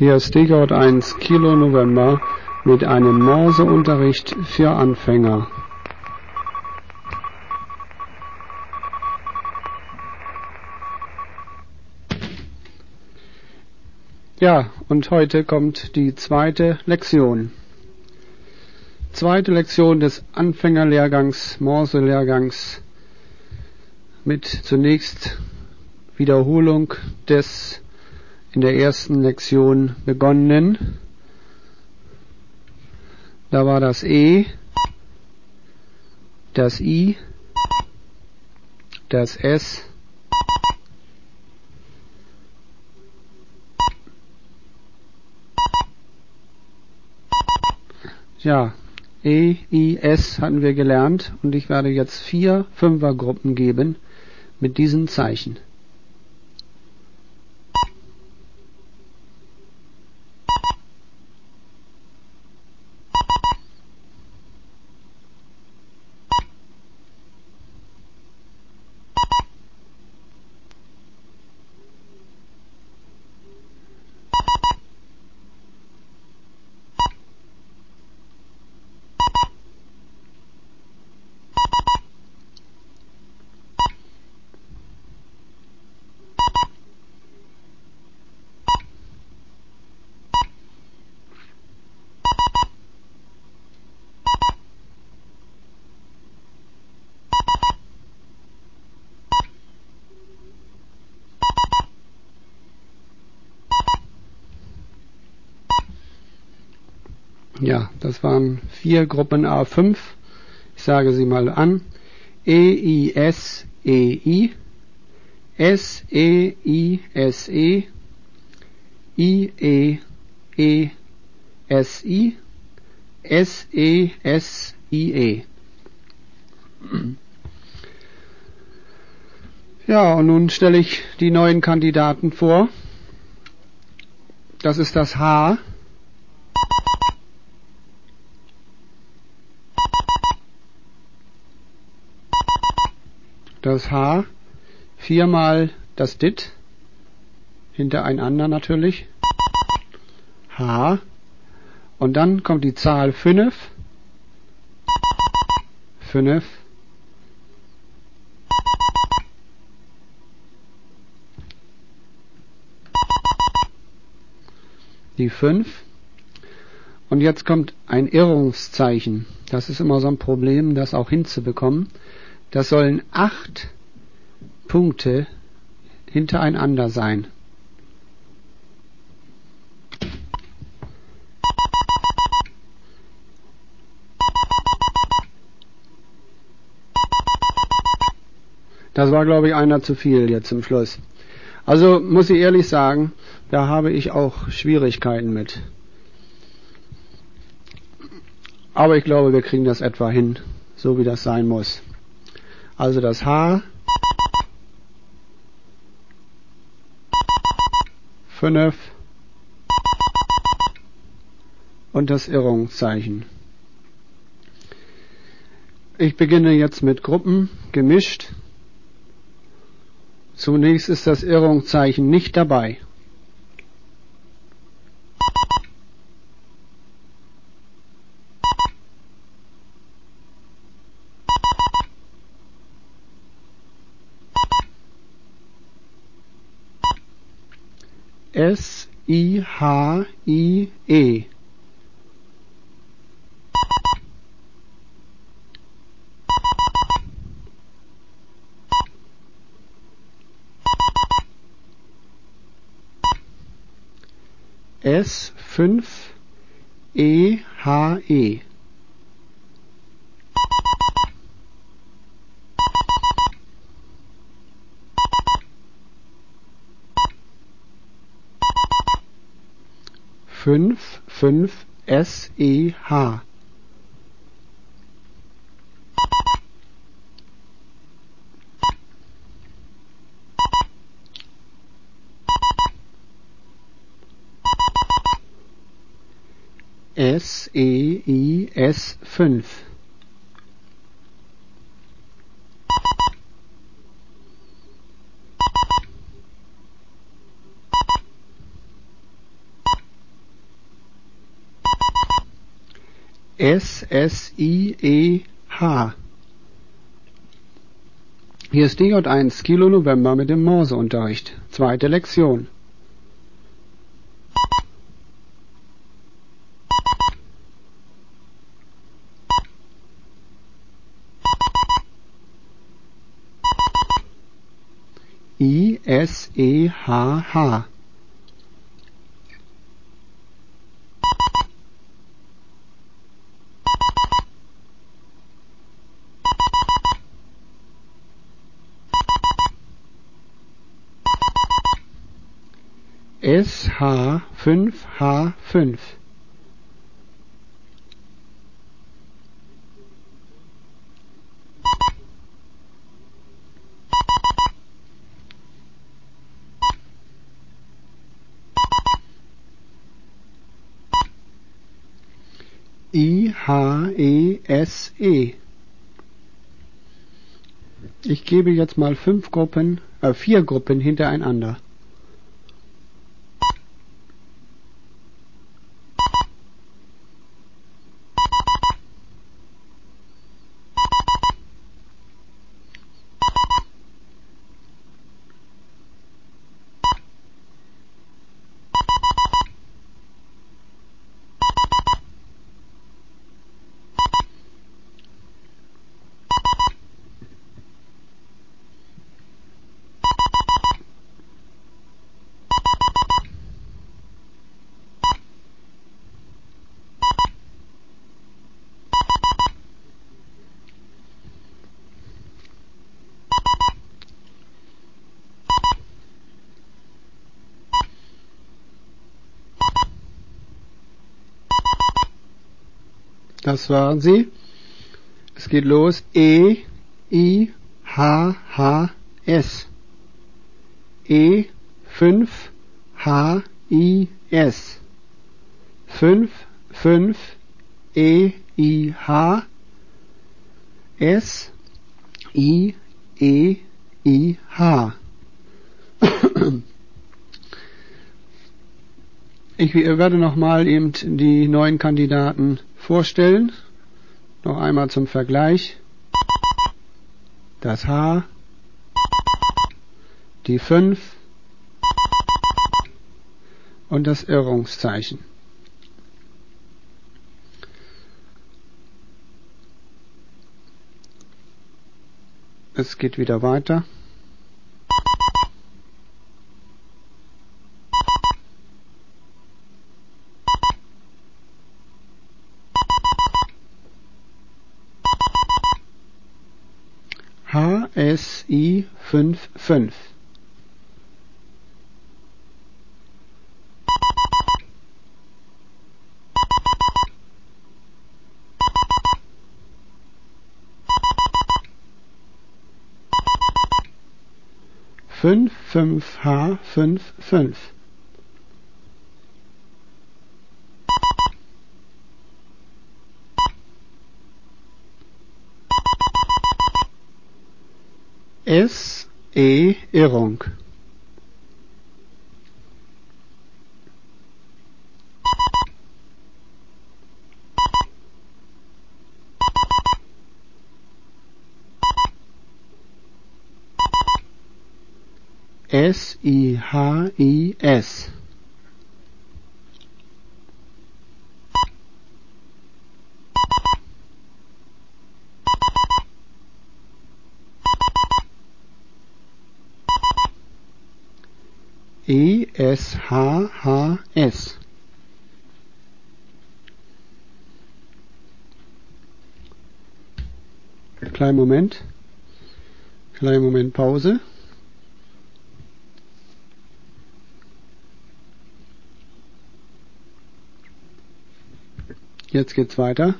Hier ist Stichwort 1 Kilo November mit einem Morseunterricht für Anfänger. Ja, und heute kommt die zweite Lektion. Zweite Lektion des Anfängerlehrgangs, Morse-Lehrgangs mit zunächst Wiederholung des in der ersten Lektion begonnenen. Da war das E, das I, das S, Ja, E, I, S hatten wir gelernt und ich werde jetzt vier Fünfergruppen geben mit diesen Zeichen. Ja, das waren vier Gruppen A5. Ich sage sie mal an. E, I, S, E, I. S, E, I, S, E. I, E, E, S, I. S, E, S, I, E. Ja, und nun stelle ich die neuen Kandidaten vor. Das ist das H. das H, viermal das DIT, hintereinander natürlich, H, und dann kommt die Zahl 5, 5, die 5, und jetzt kommt ein Irrungszeichen. Das ist immer so ein Problem, das auch hinzubekommen. Das sollen acht Punkte hintereinander sein. Das war, glaube ich, einer zu viel jetzt zum Schluss. Also muss ich ehrlich sagen, da habe ich auch Schwierigkeiten mit. Aber ich glaube, wir kriegen das etwa hin, so wie das sein muss. Also das H, 5 und das Irrungszeichen. Ich beginne jetzt mit Gruppen gemischt. Zunächst ist das Irrungszeichen nicht dabei. S I H I E. S fünf E H E fünf fünf S E S E I S fünf S, S, I, E, H. Hier ist DJ1 Kilo November mit dem Morseunterricht. Zweite Lektion. I S E H H SH fünf H fünf I H E S E Ich gebe jetzt mal fünf Gruppen, äh, vier Gruppen hintereinander. Das waren sie. Es geht los. E, I, H, H, S. E, 5, H, I, S. 5, 5, E, I, H. S, I, E, I, H. Ich werde nochmal eben die neuen Kandidaten vorstellen. Noch einmal zum Vergleich. Das H, die 5 und das Irrungszeichen. Es geht wieder weiter. HSI 55 fünf fünf H fünf fünf S E Irrung. S I H I S E S H H S Kleinen Moment. Kleinen Moment Pause. Jetzt geht's weiter.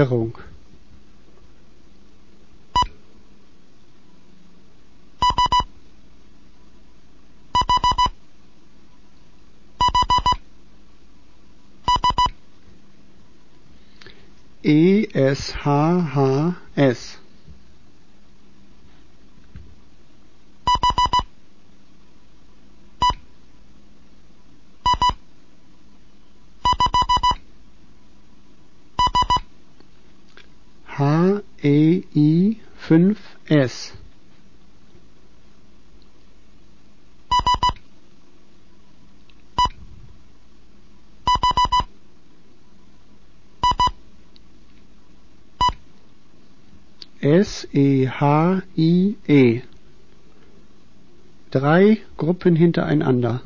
Irrung ESHHS 5S S E H I E Drei Gruppen hintereinander.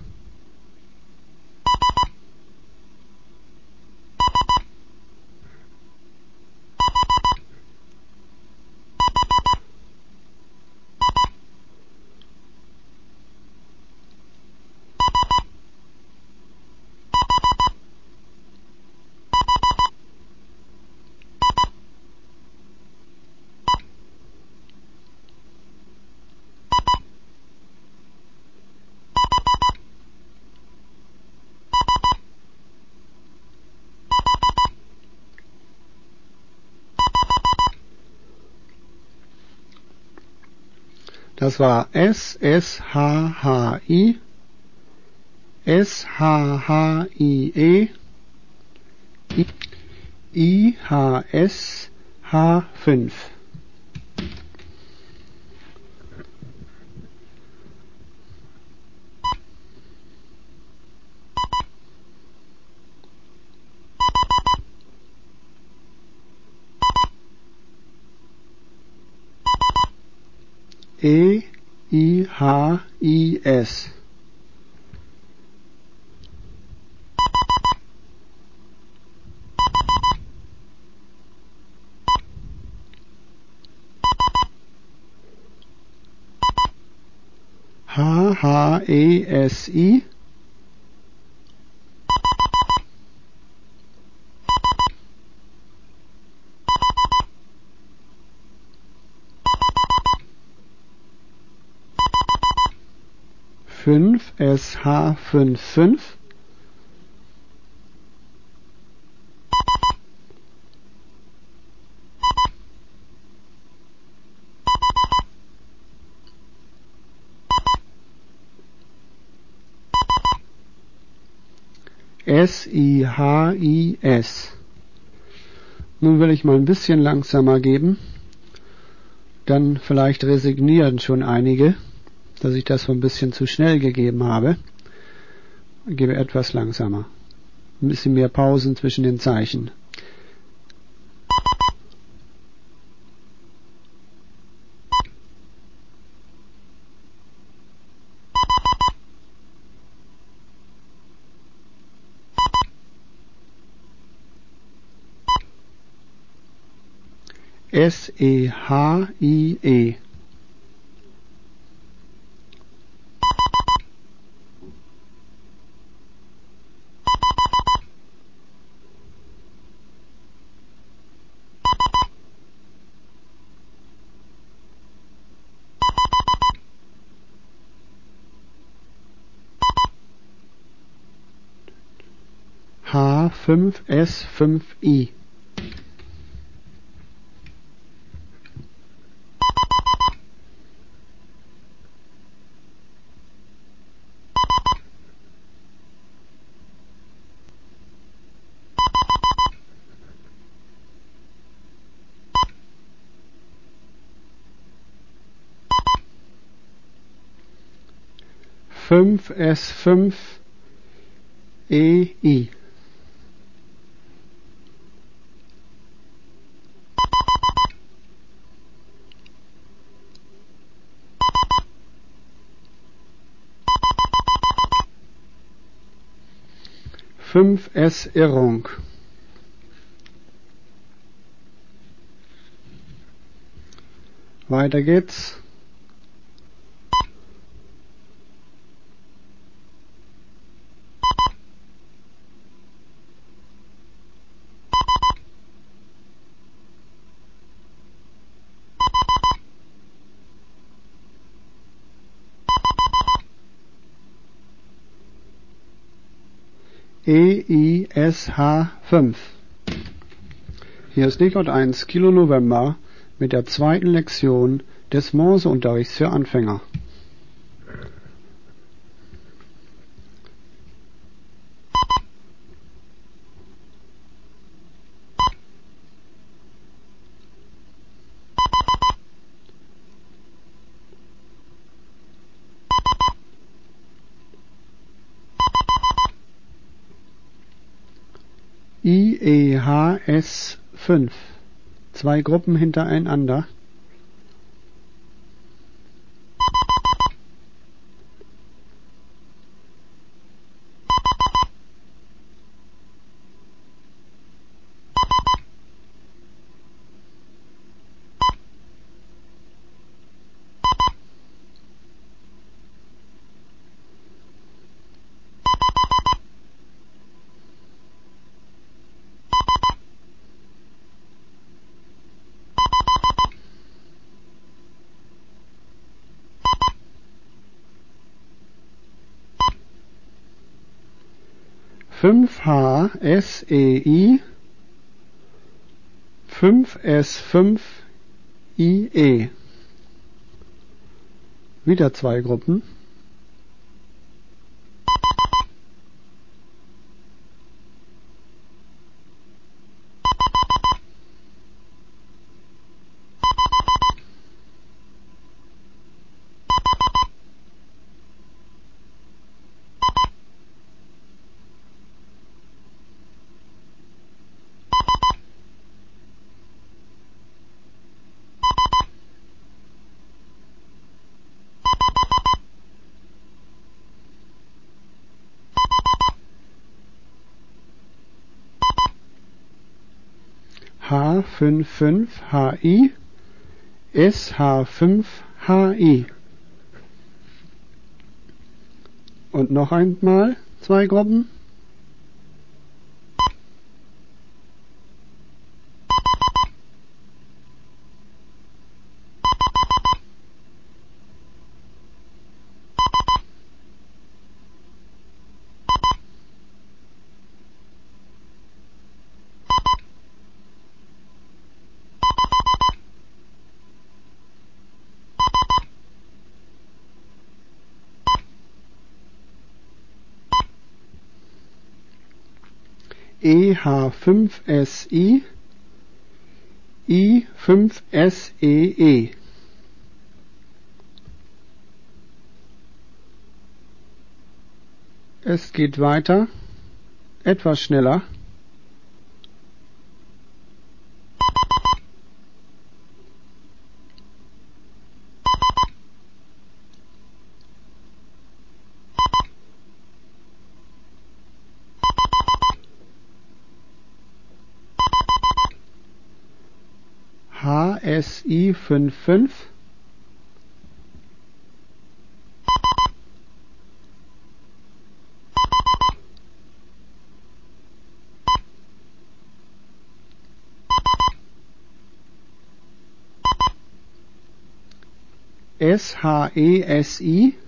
Das war S S H H I. S H H I E. I H S H 5 A E H E S. H H A S E SH55 S-I-H-I-S. Nun will ich mal ein bisschen langsamer geben. Dann vielleicht resignieren schon einige dass ich das so ein bisschen zu schnell gegeben habe. Ich gebe etwas langsamer. Ein bisschen mehr Pausen zwischen den Zeichen. S E H5S5I. Fünf S fünf EI. 5S Irrung. Weiter geht's. EISH 5. Hier ist Nickot 1 Kilo November mit der zweiten Lektion des Morseunterrichts für Anfänger. IEHS 5. Zwei Gruppen hintereinander. Fünf H S E I fünf S fünf I E. Wieder zwei Gruppen H55HI SH5HI. Und noch einmal zwei Gruppen. EH5SI I5SEE Es geht weiter, etwas schneller. HSI 55 SHESI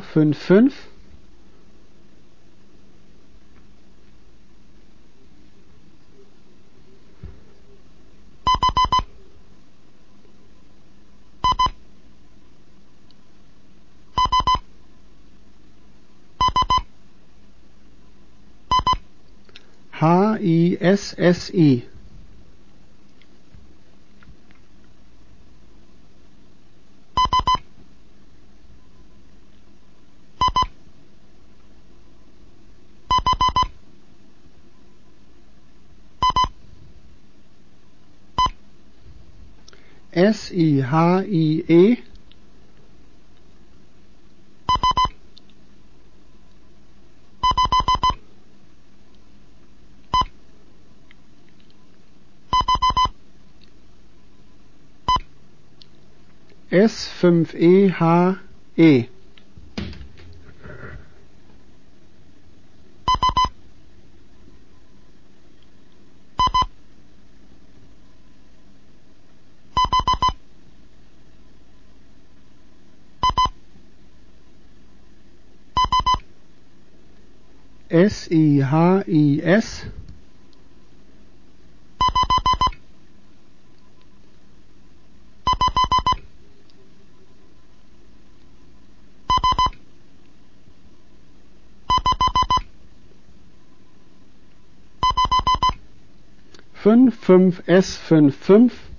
fünf SH fünf fünf H S-I-H-I-S. Fünf fünf S fünf fünf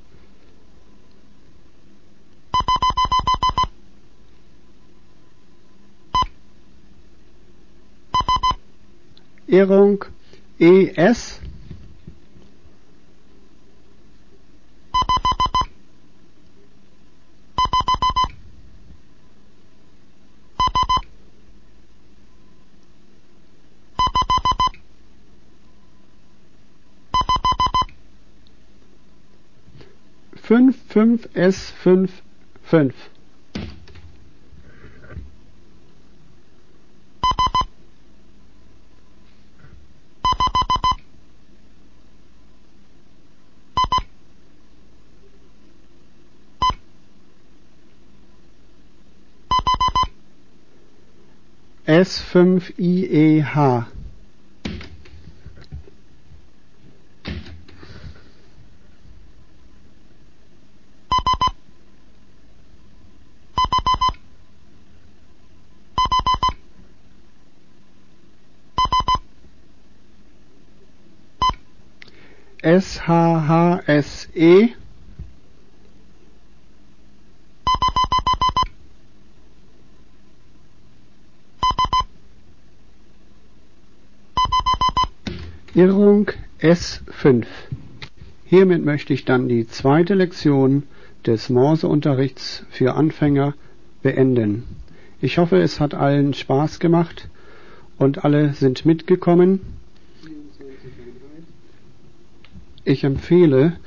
I E S5EH S. I H I S 55S55 Irrung ES fünf fünf S fünf fünf S5IEH SHHSE Irrung S5. Hiermit möchte ich dann die zweite Lektion des Morseunterrichts für Anfänger beenden. Ich hoffe, es hat allen Spaß gemacht und alle sind mitgekommen. Ich empfehle,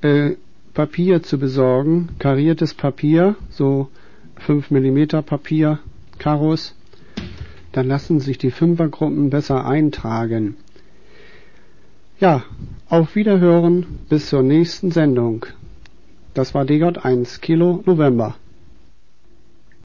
äh, Papier zu besorgen, kariertes Papier, so 5 mm Papier, Karos. Dann lassen sich die Fünfergruppen besser eintragen. Ja, auf Wiederhören bis zur nächsten Sendung. Das war DJ1 Kilo November.